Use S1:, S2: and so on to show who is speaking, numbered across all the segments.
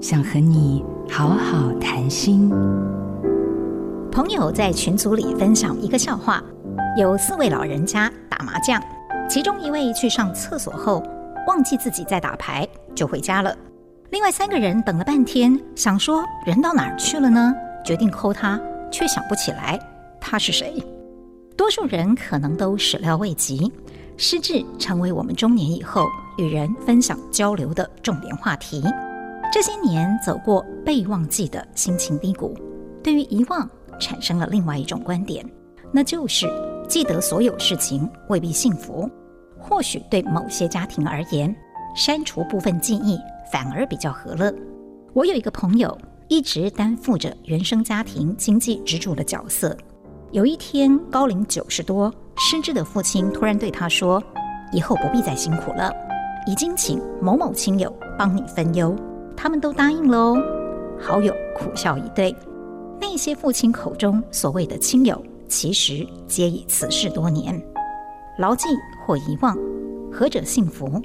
S1: 想和你好好谈心。
S2: 朋友在群组里分享一个笑话：有四位老人家打麻将，其中一位去上厕所后忘记自己在打牌，就回家了。另外三个人等了半天，想说人到哪儿去了呢？决定扣他，却想不起来他是谁。多数人可能都始料未及，失智成为我们中年以后与人分享交流的重点话题。这些年走过被忘记的心情低谷，对于遗忘产生了另外一种观点，那就是记得所有事情未必幸福。或许对某些家庭而言，删除部分记忆反而比较和乐。我有一个朋友，一直担负着原生家庭经济支柱的角色。有一天，高龄九十多、失智的父亲突然对他说：“以后不必再辛苦了，已经请某某亲友帮你分忧。”他们都答应了哦。好友苦笑以对。那些父亲口中所谓的亲友，其实皆已辞世多年。牢记或遗忘，何者幸福？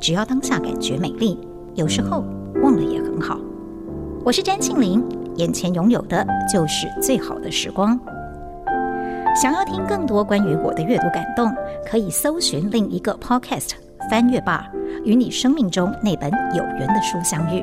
S2: 只要当下感觉美丽，有时候忘了也很好。我是詹庆林，眼前拥有的就是最好的时光。想要听更多关于我的阅读感动，可以搜寻另一个 Podcast《翻阅吧》，与你生命中那本有缘的书相遇。